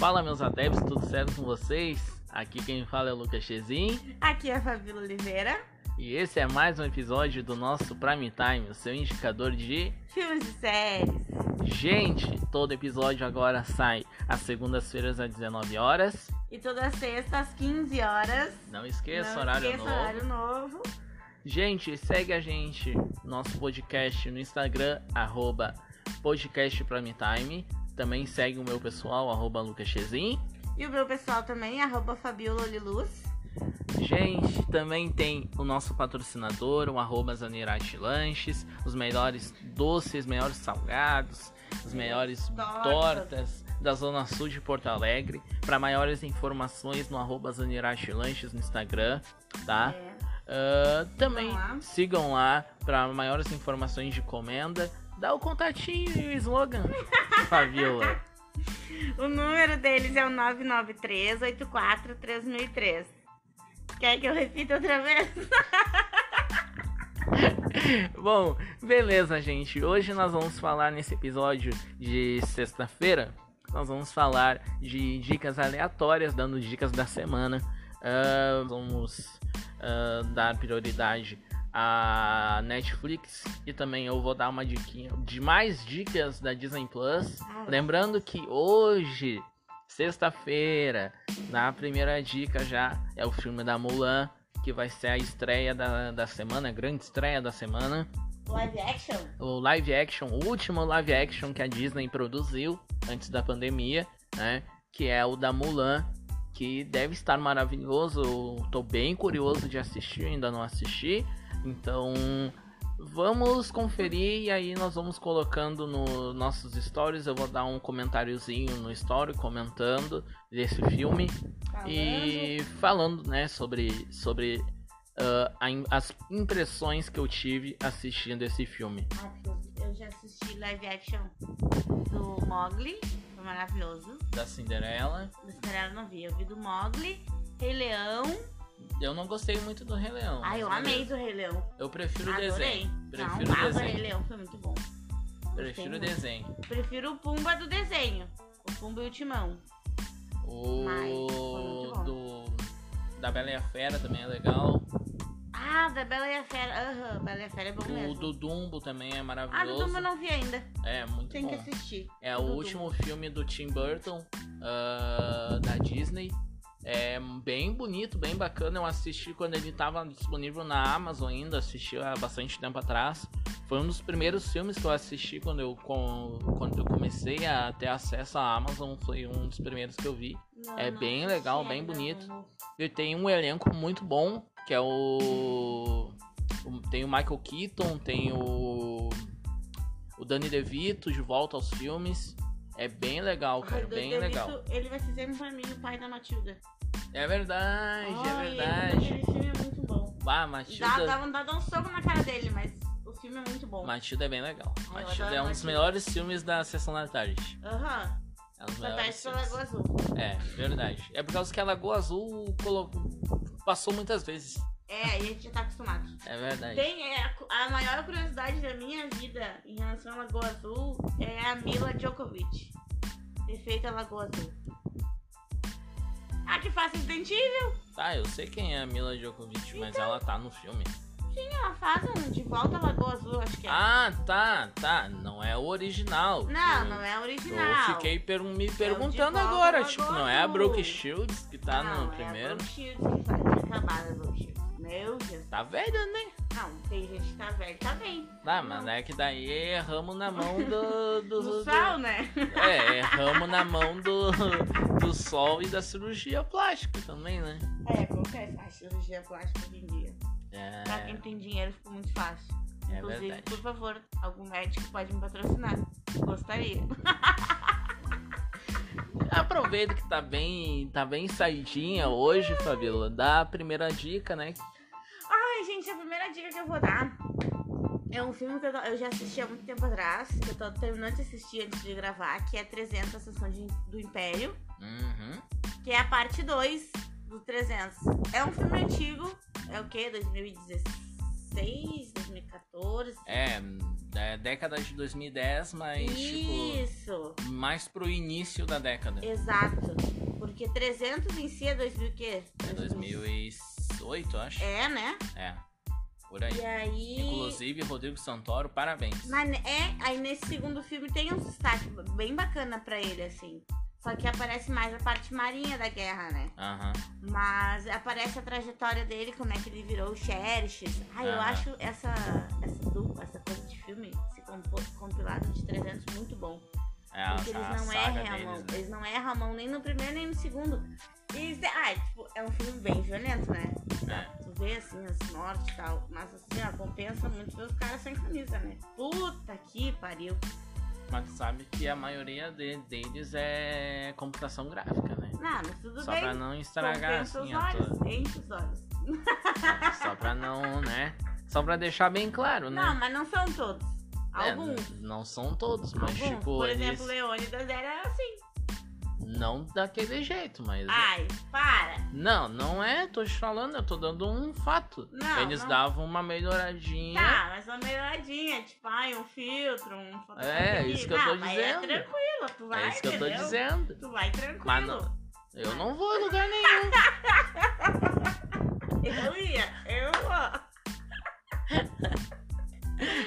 Fala meus adeptos, tudo certo com vocês? Aqui quem fala é o Lucas Chezin Aqui é a Fabíola Oliveira. e esse é mais um episódio do nosso Prime Time, o seu indicador de. Filmes e séries. Gente, todo episódio agora sai às segundas-feiras às 19 horas. E toda sexta às 15 horas. Não esqueça, Não horário esqueça, novo. horário novo. Gente, segue a gente, nosso podcast no Instagram, arroba podcast Prime Time. Também segue o meu pessoal, arroba Lucas Chezin. E o meu pessoal também, arroba Fabiola Oliluz. Gente, também tem o nosso patrocinador, o arroba Zanirati Lanches, os melhores doces, melhores salgados, os melhores Tortas. tortas da Zona Sul de Porto Alegre. Para maiores informações no arroba Zanirati Lanches no Instagram, tá? É. Ah, também lá. sigam lá para maiores informações de comenda. Dá o contatinho e o slogan, Fabiola. O número deles é o 993-84-3003. Quer que eu repita outra vez? Bom, beleza, gente. Hoje nós vamos falar nesse episódio de sexta-feira. Nós vamos falar de dicas aleatórias, dando dicas da semana. Ah, vamos ah, dar prioridade à Netflix e também eu vou dar uma diquinha de mais dicas da Disney Plus. Lembrando que hoje, sexta-feira, na primeira dica já é o filme da Mulan, que vai ser a estreia da, da semana, a grande estreia da semana. Live action? O live action, o último live action que a Disney produziu antes da pandemia, né? Que é o da Mulan, que deve estar maravilhoso. Eu tô bem curioso de assistir, ainda não assisti. Então, vamos conferir e aí nós vamos colocando nos nossos stories. Eu vou dar um comentáriozinho no story comentando desse filme e falando, né, sobre sobre im- as impressões que eu tive assistindo esse filme. Ah, eu- já assisti live action do Mogli. Foi maravilhoso. Da Cinderela, Do Cinderela não vi. Eu vi do Mogli, Rei Leão. Eu não gostei muito do Rei Leão. Ai, eu mas amei do Rei Leão. Eu prefiro o desenho. Prefiro não, o ah, o Rei desenho. Leão foi muito bom. Prefiro o desenho. Prefiro o Pumba do desenho. O Pumba e o Timão. Mas O bom. do da Bela e a Fera também é legal. Ah, da Bela e a Fera. Aham, Bela e a Fera é bom O mesmo. do Dumbo também é Ah, do maravilhoso. Dumbo eu não vi ainda. É muito Tem bom. que assistir. É o Dumbo. último filme do Tim Burton ah, da Disney. É bem bonito, bem bacana. Eu assisti quando ele estava disponível na Amazon ainda, assisti há bastante tempo atrás. Foi um dos primeiros filmes que eu assisti quando eu, quando eu comecei a ter acesso à Amazon. Foi um dos primeiros que eu vi. Não, É não bem legal, bem bonito. Ele tem um elenco muito bom, que é o. tem o Michael Keaton, tem o. O Danny DeVito de volta aos filmes. É bem legal, cara, Ai, bem legal. Ele vai fazer pra mim o pai da Matilda. É verdade, é Ai, verdade. Aquele filme é muito bom. Ah, Dá, Matilda. dá vontade de dar um soco na cara dele, mas o filme é muito bom. Matilda é bem legal. Matilda é um dos melhores filmes da sessão da tarde. Aham. É um Fantástico pela filmes. Lagoa Azul. É, verdade. É por causa que a Lagoa Azul colo- passou muitas vezes. É, aí a gente já tá acostumado. É verdade. Tem, é, a, maior curiosidade da minha vida em relação à Lagoa Azul é a Mila Djokovic. Ter feito a Lagoa Azul. Ah, que fácil Resident Evil. Tá, eu sei quem é a Mila Djokovic, mas ela tá no filme. Sim, ela faz De Volta à Lagoa Azul, acho que é. Ah, tá, tá. Não é o original. não, não é a Eu original. fiquei per- me De perguntando Volta agora, tipo, não é a. Brooke Shields que tá não, no é primeiro? a Brooke Shields que faz. Tinha acabado a Brooke Shields. Meu Deus. Tá velha, né? Não, tem gente que tá velho, tá bem. Tá, mas é que daí erramos na mão do. do, do- sal, né? É, erramos na mão do, do sol e da cirurgia plástica também, né? É, acontece. A cirurgia plástica hoje em dia. É, Pra quem tem dinheiro ficou muito fácil. é Inclusive, verdade. por favor, algum médico pode me patrocinar. Gostaria. Aproveita que tá bem, tá bem saidinha hoje, Fabiola. Dá a primeira dica, né? Dica que eu vou dar é um filme que eu, eu já assisti há muito tempo atrás, que eu tô terminando de assistir antes de gravar, que é 300, a Sessão de- do Império, Uhum. que é a parte 2 do 300. É um filme antigo, é o quê? 2016? 2016, 2014. É, é década de 2010, mas tipo, Isso, mais pro início da década. exato. Porque 300 em si é 2000 o quê? É 2008, acho. É, né? É. Por aí. E aí. Inclusive, Rodrigo Santoro, parabéns. Mas é, aí nesse segundo filme tem um destaque bem bacana pra ele, assim. Só que aparece mais a parte marinha da guerra, né? Aham. Mas aparece a trajetória dele, como é que ele virou o Xerxes. Ah, eu Aham. acho essa, essa dupla, essa coisa de filme, esse compilado de 300 muito bom. É a, Porque eles não erram a mão. né? Eles não erram a mão nem no primeiro nem no segundo. E, ah, tipo, é um filme bem violento, né? É. Vê assim as mortes e tal. Mas assim, ó, compensa muito ver os caras sem camisa, né? Puta que pariu. Mas tu sabe que a maioria de- deles é computação gráfica, né? Não, mas tudo Só bem. pra não estragar compensa assim os a olhos, tua... enche os olhos. Só pra não, né? Só pra deixar bem claro, né? Não, mas não são todos. É, Alguns. n- não são todos, mas Alguns. tipo, Por eles exemplo, Leônidas era assim. não daquele jeito, mas Ai, para. Não, não é, tô te falando, eu tô dando um fato. Não, eles não. davam uma melhoradinha. Tá, mas uma melhoradinha, tipo, ai, um filtro, um É, aqui. isso que eu tô mas dizendo. É tranquilo, tu vai, é isso que eu tô entendeu? dizendo. Tu vai tranquilo. Mas não, eu não vou em lugar nenhum. Eu ia, eu ó.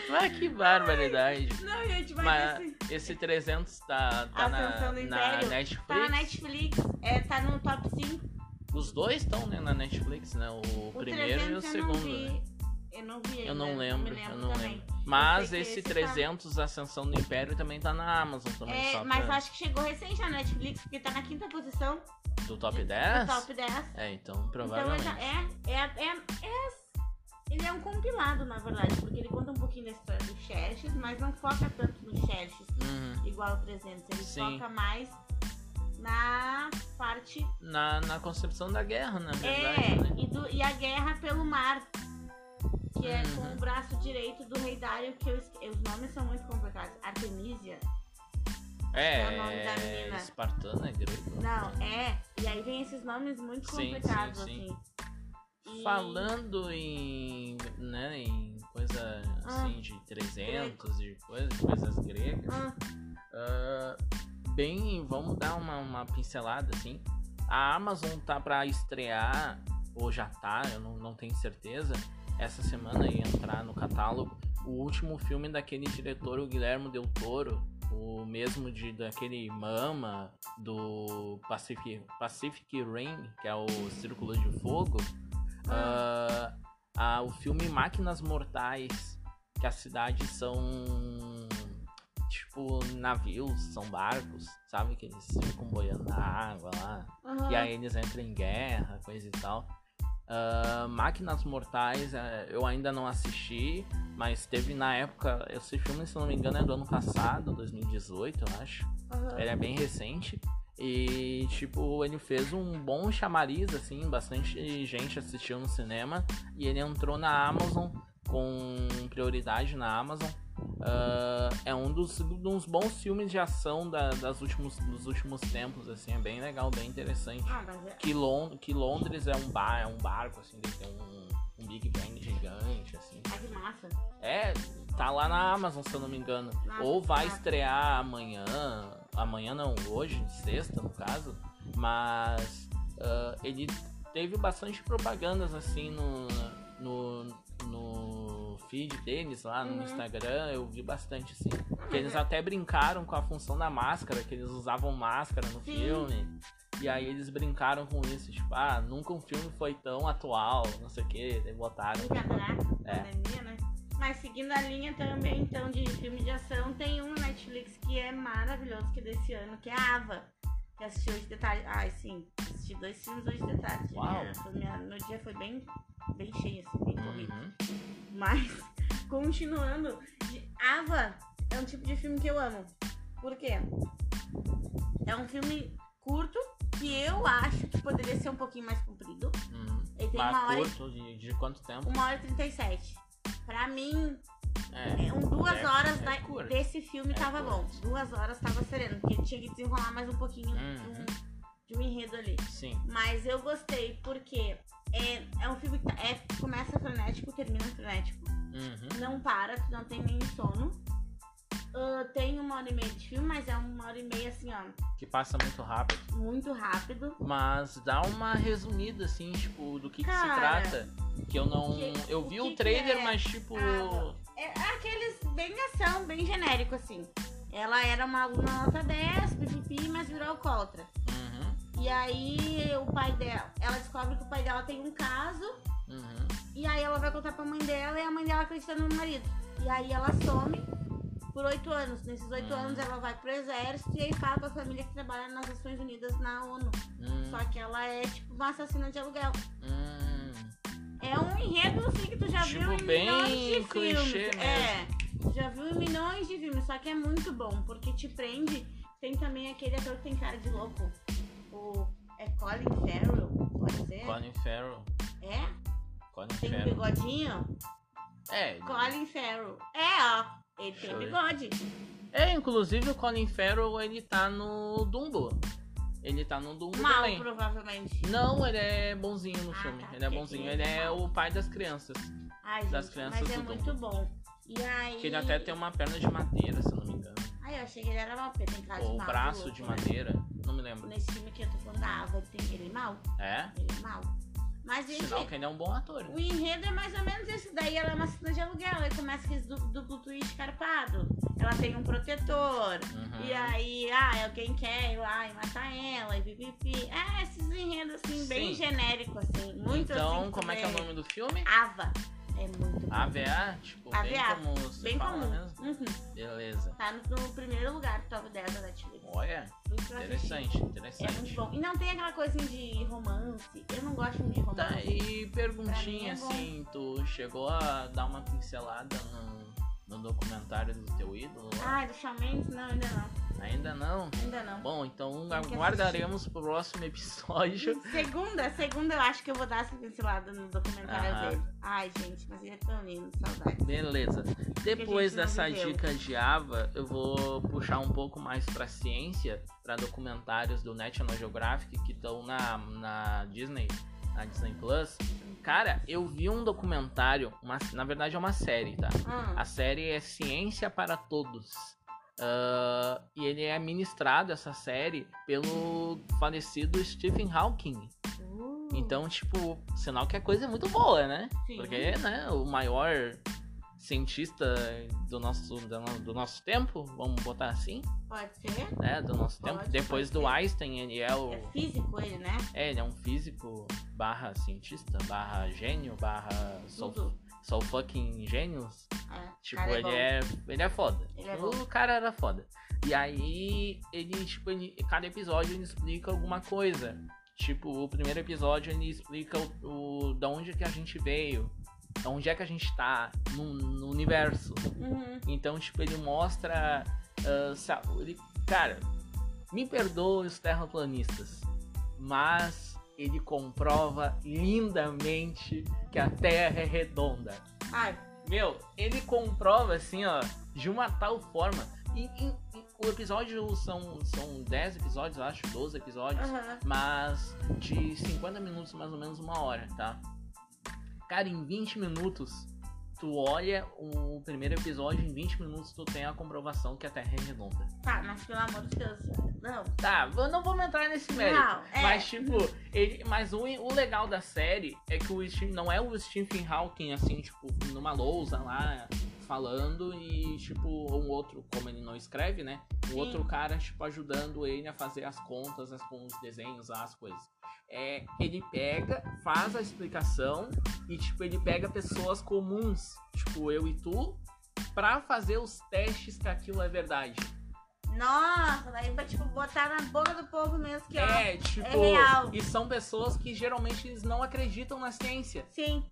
Mas que barbaridade. Não, gente, mas, Mas assim. esse 300 tá, tá Ascensão na, na. Netflix. Tá na Netflix, é, tá no top 5. Os dois estão né, na Netflix, né? O, O primeiro e o 300 eu não segundo. vi. né? Eu não vi ainda. Eu não lembro, eu não também. lembro. Mas esse esse tá- 300 Ascensão do Império também tá na Amazon também, É, mas pra- acho que chegou recente na Netflix, porque tá na quinta posição do top do 10? top 10. É, então Então provavelmente. já é, é, é, é- Ele é um compilado, na verdade, porque ele conta um pouquinho da história do Xerxes, mas não foca tanto no Xerxes, Uhum. igual o 300. Ele Sim. foca mais na parte. Na, na concepção da guerra, na verdade, É, né? e, do, e a guerra pelo mar. Que é com Uhum. o braço direito do rei Dário, que eu os nomes são muito complicados. Artemisia. É, é o nome da menina. espartana é grego. Não, é. E aí vem esses nomes muito Sim, complicados, sim, sim. assim. E- Falando em, né, em coisa Ah. assim de 300 e coisa, coisas gregas, Ah, ah, bem, vamos dar uma, uma pincelada assim. A Amazon tá pra estrear, ou já tá, eu não, não tenho certeza, essa semana ia entrar no catálogo o último filme daquele diretor, o Guilherme Del Toro, o mesmo de daquele Mama, do Pacific, Pacific Rim, que é o Círculo de Fogo. Ah, ah, o filme Máquinas Mortais, que as cidades são tipo navios, são barcos, sabe? Que eles ficam boiando na água lá. aham. E aí eles entram em guerra, coisa e tal. Ah, Máquinas Mortais, eh, eu ainda não assisti, mas teve na época, esse filme, se não me engano, é do ano passado, 2018, eu acho. aham. Ele é bem recente. E, tipo, ele fez um bom chamariz, assim, bastante gente assistiu no cinema. E ele entrou na Amazon com prioridade na Amazon. Ah, é um dos, dos bons filmes de ação da- das últimos, dos últimos tempos, assim, é bem legal, bem interessante. Ah, é- Que, Lon que Londres é um bar, é um barco, assim, tem um, um Big Bang gigante, assim. ah, que massa. É, tá lá na Amazon, se eu não me engano. Nossa, Ou vai estrear amanhã. Amanhã não, hoje, sexta no caso. Mas ah, ele teve bastante propagandas assim no, no, no feed deles lá no Uhum. Instagram. Eu vi bastante assim. Que eles até brincaram com a função da máscara, que eles usavam máscara no Sim. filme. E aí eles brincaram com isso, tipo, ah, nunca um filme foi tão atual, não sei o que, daí botaram. Brincadeira, É. pandemia, né? Mas seguindo a linha também, então, de filme de ação, tem um Netflix que é maravilhoso, que é desse ano, que é Ava. Que assisti hoje de tarde. Ai, sim. Assisti dois filmes hoje de tarde. Uau. Minha- foi minha- meu dia foi bem, bem cheio, assim, bem corrido. Uhum. Mas, continuando, Ava é um tipo de filme que eu amo. Por quê? É um filme curto, que eu acho que poderia ser um pouquinho mais comprido. Uhum. Ele tem Mas uma hora, curto, de, de quanto tempo? uma hora e 37. Pra mim, É. é, um, duas É- horas é da- desse filme É tava bom. Duas horas tava sereno, porque tinha que desenrolar mais um pouquinho de, Uhum. um, de um enredo ali. Sim. Mas eu gostei porque É, é um filme que tá- é, começa frenético, termina frenético. Uhum. Não para, tu não tem nem sono. Ah, tem uma hora e meia de filme, mas é uma hora e meia assim, ó, Que passa muito rápido. muito rápido. Mas dá uma resumida, assim, tipo, do que, que se Cara, trata. Que eu não. que- eu o vi o que trailer, é? mas tipo. Ah, É aqueles bem ação, bem genérico, assim. Ela era uma aluna nota 10, pipipi, mas virou alcoólatra. Uhum, E aí o pai dela, ela descobre que o pai dela tem um caso, uhum. e aí ela vai contar pra mãe dela e a mãe dela acredita no marido. E aí ela some por oito anos. Nesses oito Hum. anos ela vai pro exército e aí fala pra família que trabalha nas Nações Unidas na ONU. Hum, Só que ela é tipo uma assassina de aluguel. hum. É um enredo assim que tu já Tipo, viu em milhões de filmes. É, já viu em milhões de filmes, só que é muito bom, porque te prende. Tem também aquele ator que tem cara de louco. O. É Colin Farrell, pode ser? Colin Farrell. É? Colin Tem um Farrell. bigodinho? É, Colin Farrell. É, ó. Ele Deixa tem bigode. é, inclusive o Colin Farrell, ele tá no Dumbo. Ele tá no Dumbo Mal, também. provavelmente. Não, ele é bonzinho no Ah, filme. tá, ele é bonzinho. ele é é mal. o pai das crianças. Ai, Das gente, crianças mas é do muito bom. E aí. Que ele até tem uma perna de madeira, se eu não me engano. Ai, eu achei que ele era porque tem cara de Ou mal. braço de madeira. Não me lembro. Nesse filme que eu tô falando da Ava, ele, tem, ele é mal. É? Ele é mal. Mas, gente, Sinal que ele é um bom ator. o enredo é mais ou menos esse. Daí ela é uma cena de aluguel. Aí começa com esse du- duplo twist carpado. Ela tem um protetor. Uhum. E aí, ah, alguém quer ir lá e matar ela. E pipipi. É, esses enredos assim, bem Sim. genérico, assim. Muito Então, assim. como é que é o nome do filme? Ava. É muito bom. AVA? Tipo, bem AVA, como você Bem fala comum. mesmo? Uhum. Beleza. Tá no, no primeiro lugar, top 10 da Netflix. Olha, assisti. interessante, É muito interessante. bom. E não tem aquela coisinha de romance. Eu não gosto muito de romance. Tá, e perguntinha é assim, tu chegou a dar uma pincelada no, no documentário do teu ídolo? Ai, do Shawn Mendes? Não, ainda não. Ainda não? Ainda não. Bom, então aguardaremos pro próximo episódio. Segunda, segunda eu acho que eu vou dar essa pincelada no documentário Aham. dele. Ai, gente, mas ele é tão lindo, saudade. Beleza. Depois dessa dica de Ava, eu vou puxar um pouco mais pra ciência, pra documentários do National Geographic que estão na, na Disney, na Disney Plus. Cara, eu vi um documentário, uma, na verdade é uma série, tá? Hum. A série é Ciência para Todos. Ah, e ele é ministrado, essa série, pelo falecido Stephen Hawking. Uh, Então, tipo, sinal que a coisa é muito boa, né? sim. Porque, né, o maior cientista do nosso, do, no- do nosso tempo, vamos botar assim, Pode ser. né? Do nosso Pode, tempo. Depois do ser. Einstein, ele é o. É físico ele, né? É, ele é um físico barra cientista, barra gênio, barra sou, Tudo. sou fucking gênios. É, Tipo, é ele bom. é. Ele é foda. Ele é o cara era foda. E aí, ele, tipo, ele, cada episódio ele explica alguma coisa. Tipo, o primeiro episódio ele explica o, o da onde que a gente veio, da onde é que a gente tá no, no universo. Uhum. Então, tipo, ele mostra. ah, sa- ele, cara, me perdoe os terraplanistas, mas ele comprova lindamente que a Terra é redonda. Ai, Meu, ele comprova assim, ó, de uma tal forma. E, e- e o episódio são, são 10 episódios, eu acho, 12 episódios, aham. mas de 50 minutos, mais ou menos uma hora, tá? Cara, em 20 minutos, tu olha o primeiro episódio, em 20 minutos tu tem a comprovação que a Terra é redonda. Tá, mas pelo amor de Deus. Não. Tá, eu não vou entrar nesse mérito. Não, é. Mas, tipo, ele, mas o, o legal da série é que o Stephen, não é o Stephen Hawking, assim, tipo, numa lousa lá, falando e, tipo, um outro, como ele não escreve, né? Um Sim. outro cara, tipo, ajudando ele a fazer as contas, as, com os desenhos, as coisas. É, ele pega, faz a explicação e, tipo, ele pega pessoas comuns, tipo, eu e tu, pra fazer os testes que aquilo é verdade. Nossa, daí pra tipo botar na boca do povo mesmo que ó. É, tipo, é real. e são pessoas que geralmente eles não acreditam na ciência. Sim.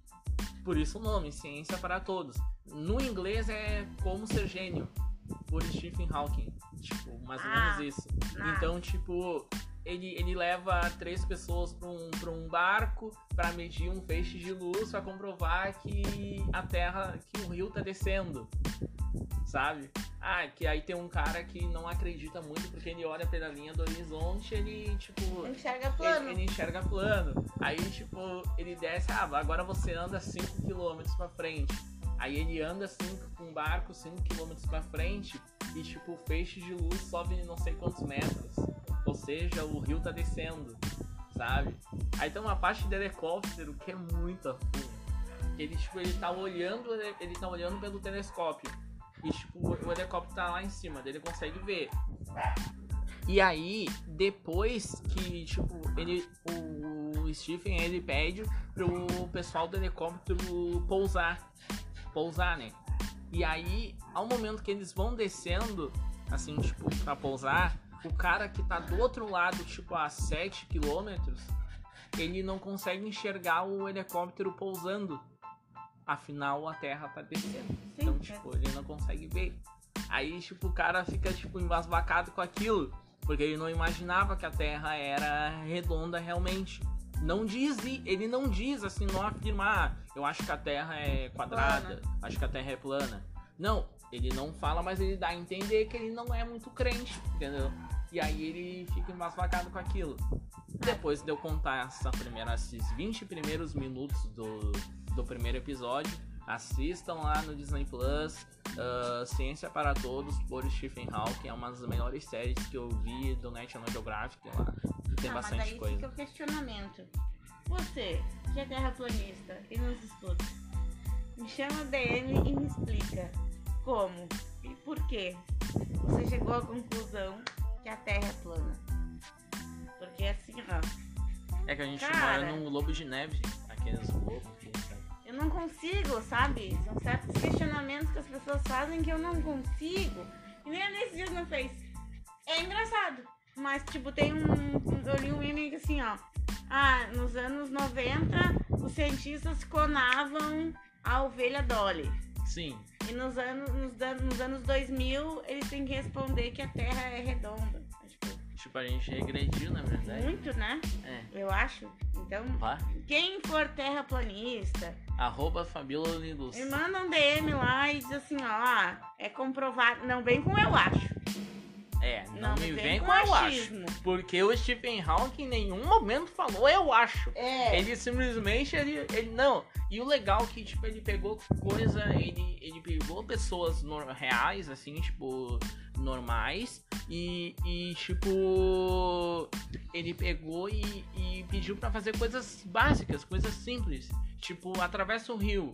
Por isso o nome, Ciência para Todos. No inglês é Como Ser Gênio, por Stephen Hawking. Tipo, mais ou Ah, menos isso. Ah, Então, tipo, ele, ele leva três pessoas pra um, pra um barco pra medir um feixe de luz pra comprovar que a Terra, que o rio tá descendo. Sabe? Ah, que aí tem um cara que não acredita muito porque ele olha pela linha do horizonte ele, tipo. Enxerga plano. Ele, ele enxerga plano. Aí, tipo, ele desce, ah, agora você anda 5km pra frente. Aí ele anda assim com um barco 5km pra frente e tipo o feixe de luz sobe não sei quantos metros. Ou seja, o rio tá descendo, sabe? Aí tem uma parte do helicóptero que é muito a fundo. Que ele, tipo, ele tá olhando, ele tá olhando pelo telescópio. E tipo, o helicóptero tá lá em cima, dele consegue ver. E aí, depois que, tipo, ele. O Stephen ele pede pro pessoal do helicóptero pousar pousar, né? E aí, ao momento que eles vão descendo, assim, tipo, pra pousar, o cara que tá do outro lado, tipo, a 7 quilômetros, ele não consegue enxergar o helicóptero pousando. Afinal, a Terra tá descendo. Sim, então, é. tipo, ele não consegue ver. Aí, tipo, o cara fica, tipo, embasbacado com aquilo. Porque ele não imaginava que a Terra era redonda realmente. Não diz, ele não diz assim, não afirma, ah, eu acho que a Terra é quadrada, acho que a Terra é plana. Não, ele não fala, mas ele dá a entender que ele não é muito crente, entendeu? E aí ele fica embasbacado com aquilo. Depois de eu contar essa primeira, esses 20 primeiros minutos do, do primeiro episódio, assistam lá no Disney Plus, uh, Ciência para Todos, por Stephen Hawking, é uma das melhores séries que eu vi do National Geographic lá. Tem Ah, mas bastante aí coisa. fica o questionamento. Você, que é terraplanista e nos estuda, me chama DM e me explica como e por que você chegou à conclusão que a Terra é plana. Porque assim, ó, É que a gente Cara. mora num globo de neve, aqueles globos que eu não consigo, sabe? São certos questionamentos que as pessoas fazem que eu não consigo. E nem nesses dias não fez. É engraçado. Mas, tipo, tem um. Eu li um assim, ó. Ah, nos anos 90, os cientistas clonavam a ovelha Dolly. Sim, E nos anos, nos, dan- nos anos 2000, eles têm que responder que a Terra é redonda. Tipo, tipo, a gente regrediu, na verdade. muito, né? É. Eu acho. Então, Vá. quem for terraplanista, Arroba Fabiola Linus. Me manda um DM lá e diz assim, ó, é comprovado. Não vem com eu acho. É, não, me vem com, eu acho. Porque o Stephen Hawking em nenhum momento falou eu acho. É. Ele simplesmente, ele, ele não. E o legal é que, tipo, ele pegou coisa, ele, ele pegou pessoas reais, assim, tipo, normais, e, e tipo, ele pegou e, e pediu pra fazer coisas básicas, coisas simples. Tipo, atravessa o rio.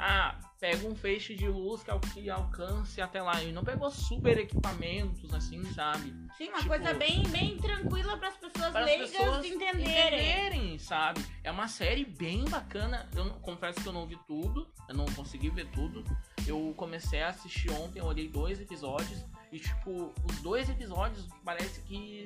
Ah, pega um feixe de luz que, al- que alcance até lá. Ele não pegou super equipamentos, assim, sabe? Sim, uma tipo, coisa bem, bem tranquila para as pessoas leigas pessoas entenderem. entenderem, sabe? É uma série bem bacana. Eu não- confesso que eu não vi tudo, eu não consegui ver tudo. Eu comecei a assistir ontem, eu olhei dois episódios e tipo, os dois episódios parece que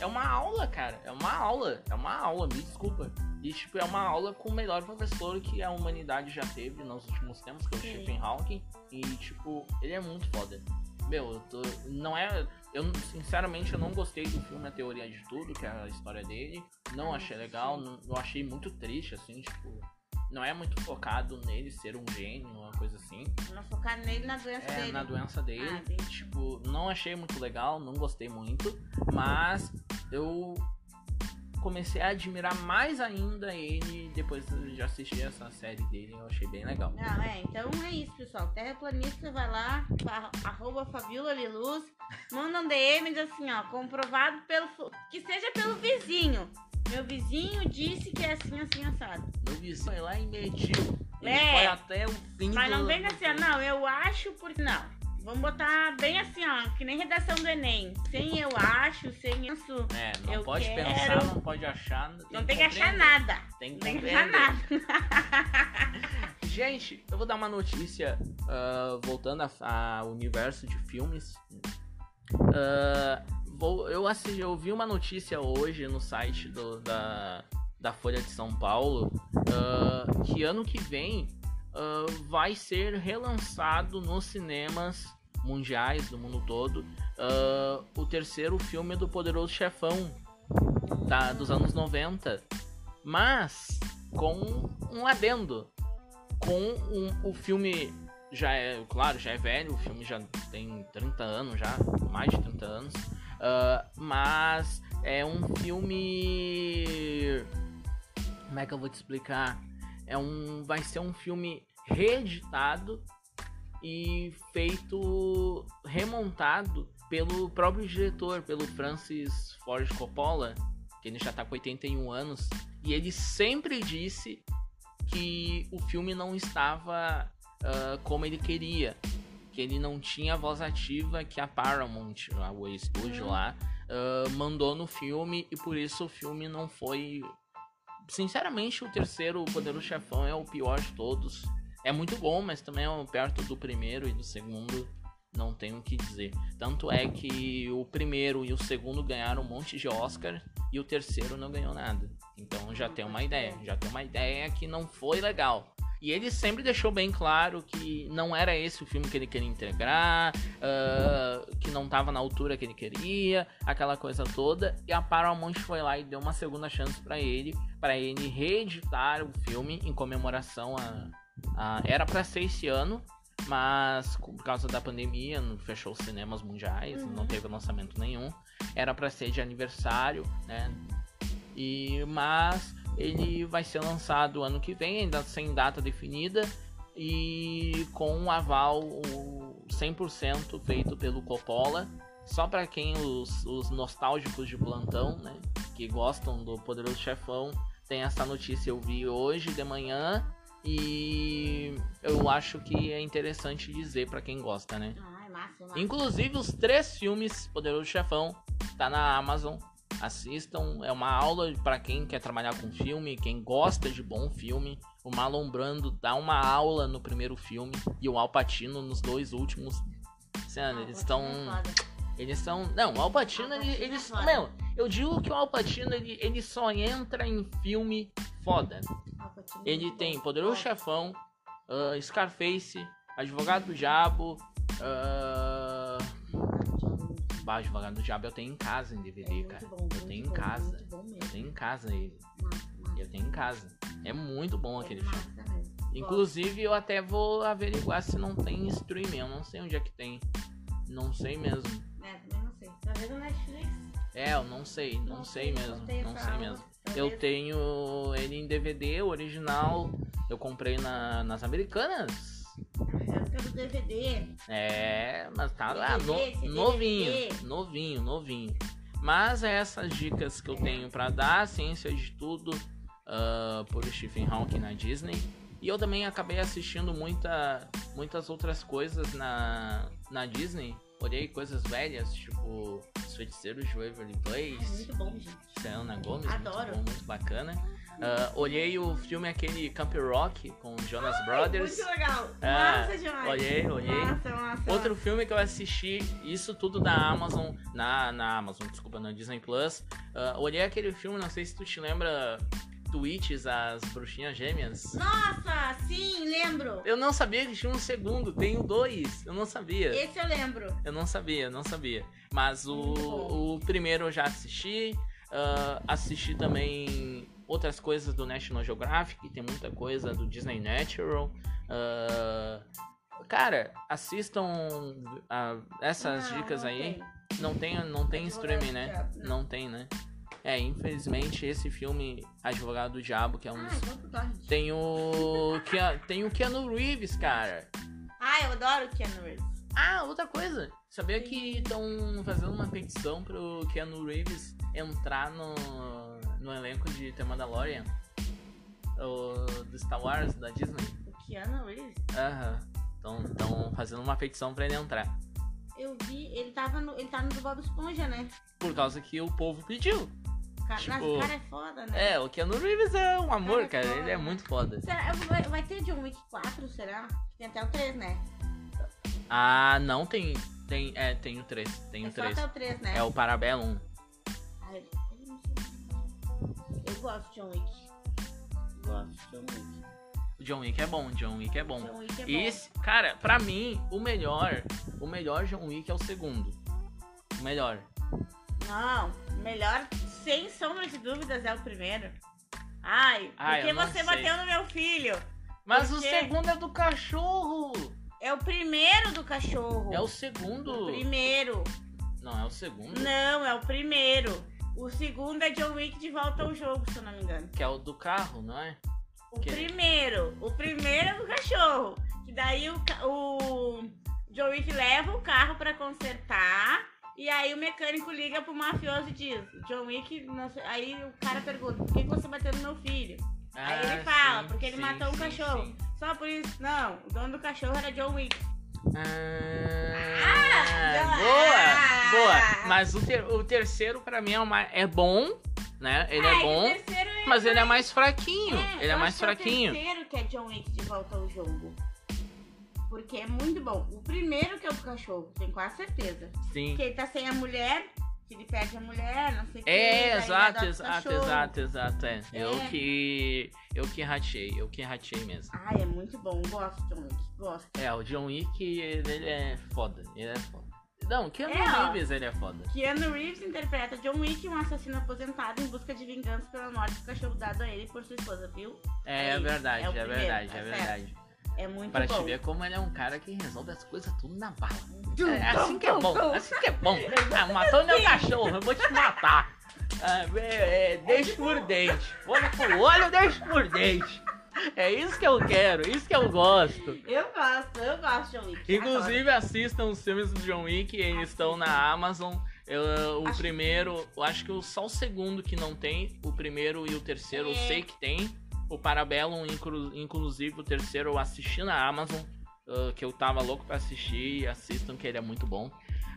é uma aula, cara. É uma aula, é uma aula, me desculpa. E tipo, é uma aula com o melhor professor que a humanidade já teve nos últimos tempos, que é o Sim. Stephen Hawking. E tipo, ele é muito foda. Meu, eu tô, não é. Eu sinceramente eu não gostei do filme A Teoria de Tudo, que é a história dele. Não Ah, achei legal, não, eu achei muito triste, assim, tipo. Não é muito focado nele ser um gênio, uma coisa assim. Não focar nele na doença É, dele. na doença dele. Ah, entendi. tipo, não achei muito legal, não gostei muito. Mas eu comecei a admirar mais ainda ele depois de assistir essa série dele. Eu achei bem legal. Não, é, então é isso, pessoal. Terraplanista vai lá, arroba Fabiola Liluz, manda um DM e diz assim, ó, comprovado pelo. Que seja pelo vizinho. Meu vizinho disse que é assim, assim, assado. Meu vizinho foi lá e mediu. Ele É. foi até o fim Mas do... não vem assim, ó, não, eu acho porque. Não. Vamos botar bem assim, ó, que nem redação do Enem. Sem eu acho, sem isso. É, não Eu pode quero- pensar, não pode achar. Não tem que achar nada. Tem que tem que achar nada. Gente, eu vou dar uma notícia ah, voltando ao universo de filmes. Vou, eu, assisti, eu vi uma notícia hoje no site do- da, da Folha de São Paulo ah, que ano que vem ah, vai ser relançado nos cinemas mundiais do mundo todo ah, o terceiro filme do Poderoso Chefão da, dos anos 90. Mas com um adendo com um- o filme já é, claro, já é velho, o filme já tem 30 anos já, mais de 30 anos. Uh, mas é um filme. Como é que eu vou te explicar? É um. Vai ser um filme reeditado e feito. remontado pelo próprio diretor, pelo Francis Ford Coppola, que ele já tá com 81 anos. E ele sempre disse que o filme não estava uh, como ele queria. Que ele não tinha a voz ativa que a Paramount, o estúdio uhum. lá, uh, mandou no filme e por isso o filme não foi. Sinceramente, o terceiro, o Poderoso Chefão, é o pior de todos. É muito bom, mas também é perto do primeiro e do segundo. Não tenho o que dizer. Tanto é que o primeiro e o segundo ganharam um monte de Oscar e o terceiro não ganhou nada. Então já tem uma ideia. Já tem uma ideia que não foi legal. E ele sempre deixou bem claro que não era esse o filme que ele queria integrar, uh, que não estava na altura que ele queria, aquela coisa toda. E a Paramount foi lá e deu uma segunda chance para ele, para ele reeditar o filme em comemoração a, a era para ser esse ano, mas por causa da pandemia fechou os cinemas mundiais, uhum. não teve lançamento nenhum. Era para ser de aniversário, né? E mas ele vai ser lançado ano que vem, ainda sem data definida e com um aval 100% feito pelo Coppola. Só para quem os, os, nostálgicos de plantão, né, que gostam do Poderoso Chefão, tem essa notícia eu vi hoje de manhã e eu acho que é interessante dizer para quem gosta, né? Ah, é é. Inclusive os três filmes Poderoso Chefão tá na Amazon assistam. É uma aula para quem quer trabalhar com filme, quem gosta de bom filme. O Marlon Brando dá uma aula no primeiro filme e o Al Pacino nos dois últimos. Sério, eles estão. É eles são. Não, o Al Pacino, ele, é eles. É meu, eu digo que o Al Pacino ele, ele só entra em filme foda. Ele tem Poderoso Chefão, uh, Scarface, Advogado do Diabo. Uh, Bah, Advogado do Diabo eu tenho em casa em DVD, é cara. Bom, eu tenho bom, em casa. Eu tenho em casa ele. Eu tenho em casa. É muito bom aquele filme. Inclusive, eu até vou averiguar se não tem streaming. Eu não sei onde é que tem. Não sei mesmo. É, também não sei. Talvez no Netflix. É, eu não sei. Não, não sei, sei, mesmo. Não sei mesmo. Eu tenho ele em DVD, original. Eu comprei na, nas americanas época do DVD. É, mas tá lá, no, novinho, novinho, novinho. Mas essas dicas que eu tenho para dar, ciência de tudo, uh, por Stephen Hawking na Disney. E eu também acabei assistindo muita, muitas outras coisas na, na Disney. Olhei coisas velhas, tipo Os Feiticeiros de Waverly Place. É muito bom, gente. Selena Gomes, Adoro. muito bom, muito bacana. Uh, olhei o filme aquele Camp Rock com Jonas Ai, Brothers. Muito legal. Uh, massa demais. Olhei, olhei. Massa, massa, Outro massa. filme que eu assisti, isso tudo na Amazon, na, na Amazon, desculpa, na Disney Plus. Uh, olhei aquele filme, não sei se tu te lembra Twitches, as bruxinhas gêmeas. Nossa, sim, lembro. Eu não sabia que tinha um segundo, tenho dois. Eu não sabia. Esse eu lembro. Eu não sabia, não sabia. Mas o, o primeiro eu já assisti. Uh, assisti também outras coisas do National Geographic, tem muita coisa do Disney Natural. Uh, cara, assistam uh, essas não, dicas não aí. Tem. Não tem, não tem streaming, né? Não tem, né? É, infelizmente esse filme Advogado do Diabo, que é um dos... ah, tem o tem o Keanu Reeves, cara. Ah, eu adoro o Keanu Reeves. Ah, outra coisa. Sabia que estão fazendo uma petição pro Keanu Reeves entrar no no elenco de The Mandalorian. O, do Star Wars, da Disney. O Keanu Reeves? Aham. Uhum. Estão fazendo uma petição pra ele entrar. Eu vi, ele tava no. Ele tá no do Bob Esponja, né? Por causa que o povo pediu. Cara, tipo, o cara é foda, né? É, o Keanu Reeves é um amor, cara. É cara. ele é muito foda. Será, vai, vai ter John Wick 4, será? Tem até o 3, né? Ah, não tem. Tem, é, tem o 3. Tem é o 3. Só até o 3, né? É o Parabellum. Ai, eu gosto de John Wick. Gosto de John Wick. O John Wick é bom, John Wick é bom. John Wick é Esse, cara, pra mim, o melhor, o melhor John Wick é o segundo. O melhor. Não, o melhor, sem sombra de dúvidas, é o primeiro. Ai, Ai porque você sei. bateu no meu filho? Mas o segundo é do cachorro. É o primeiro do cachorro. É o segundo. O primeiro. Não, é o segundo. Não, é o primeiro. O segundo é John Wick de volta ao jogo, se eu não me engano. Que é o do carro, não é? O Que- primeiro. O primeiro é do cachorro. Que daí o, o John Wick leva o carro pra consertar. E aí o mecânico liga pro mafioso e diz: John Wick. Aí o cara pergunta: por que você bateu no meu filho? Aí ele Ah, fala, sim, porque ele sim, matou um sim, cachorro. Só por isso. Não, o dono do cachorro era John Wick. Ah, Ah, boa, boa. Mas o, ter- o terceiro pra mim é, uma, é bom, né? Ele Ah, é e o bom, é mas ele é mais fraquinho. É, ele é mais É fraquinho. o terceiro que é John Wick de volta ao jogo. Porque é muito bom. O primeiro que é o do cachorro, tenho quase certeza. Sim. Que ele tá sem a mulher, que ele perde a mulher, não sei o que. É, ele exato, exato, exato, exato. É. Eu É. que. Eu que ratei, eu que ratei mesmo. Ai, é muito bom. Gosto de John Wick. Gosto. É, o John Wick, ele, é foda. Ele é foda. Não, Keanu É, ó. Reeves, ele é foda. Keanu Reeves interpreta John Wick, um assassino aposentado em busca de vingança pela morte do cachorro dado a ele por sua esposa, viu? É, É isso, verdade, é é, verdade, tá é verdade. É muito Pra bom. te ver como ele é um cara que resolve as coisas tudo na bala. Tum, É assim que é bom, tum. assim que é bom. Ah, matou meu cachorro, eu vou te matar. Ah, é, é, deixa por dente. Olho por olho, deixa por dente. É isso que eu quero, isso que eu gosto. Eu gosto, eu gosto de John Wick. adoro. Inclusive, assistam os filmes do John Wick, eles estão na Amazon. Eu- o Acho- primeiro, eu acho que o- só o segundo que não tem. O primeiro e o terceiro eu É. sei que tem. O Parabellum, inclu- inclusive, o terceiro eu assisti na Amazon. ah, que eu tava louco pra assistir. Assistam, que ele é muito bom.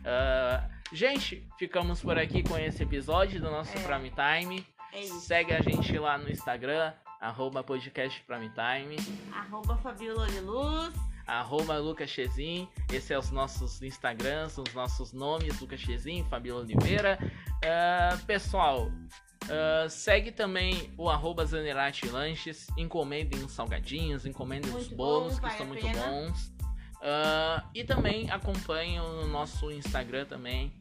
Ah, gente, ficamos por aqui com esse episódio do nosso É. Prime Time. É. Segue a gente lá no Instagram, arroba podcast Prime Time. Arroba Fabiola de Luz. Arroba Lucas Chezin, esse é os nossos Instagrams, os nossos nomes, Lucas Chezin, Fabiola Oliveira. Ah, pessoal, ah, segue também o arroba Lanches, encomendem os salgadinhos, encomendem os Muito bolos bom, que são muito pena. bons. Ah, e também acompanhem o nosso Instagram também,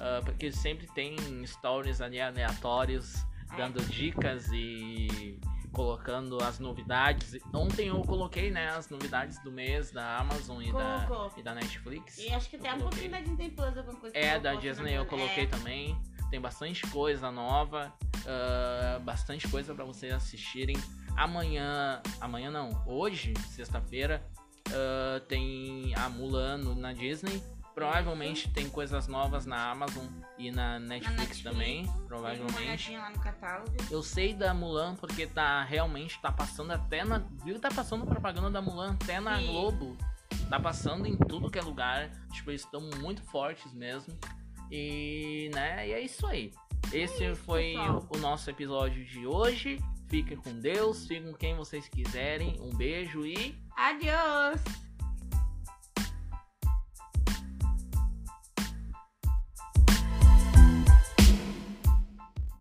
ah, porque sempre tem stories ali aleatórios, É. dando dicas e colocando as novidades. Ontem eu coloquei, né, as novidades do mês da Amazon e, da, e da Netflix. E acho que até um pouquinho da Disney Plus, alguma coisa. É, da Disney eu coloquei é. também. Tem bastante coisa nova, ah, bastante coisa pra vocês assistirem. Amanhã, amanhã não, hoje, sexta-feira, ah, tem a Mulan na Disney. Provavelmente tem coisas novas na Amazon e na Netflix, Netflix. também, uma provavelmente. olhadinha lá no catálogo. Eu sei da Mulan porque tá realmente tá passando até na. Viu? Tá passando propaganda da Mulan até na. Globo. Tá passando em tudo que é lugar. Tipo, eles estão muito fortes mesmo. E, né, e é isso aí. Esse isso, foi o nosso episódio de hoje. Fiquem com Deus, sigam quem vocês quiserem. Um beijo e Adiós!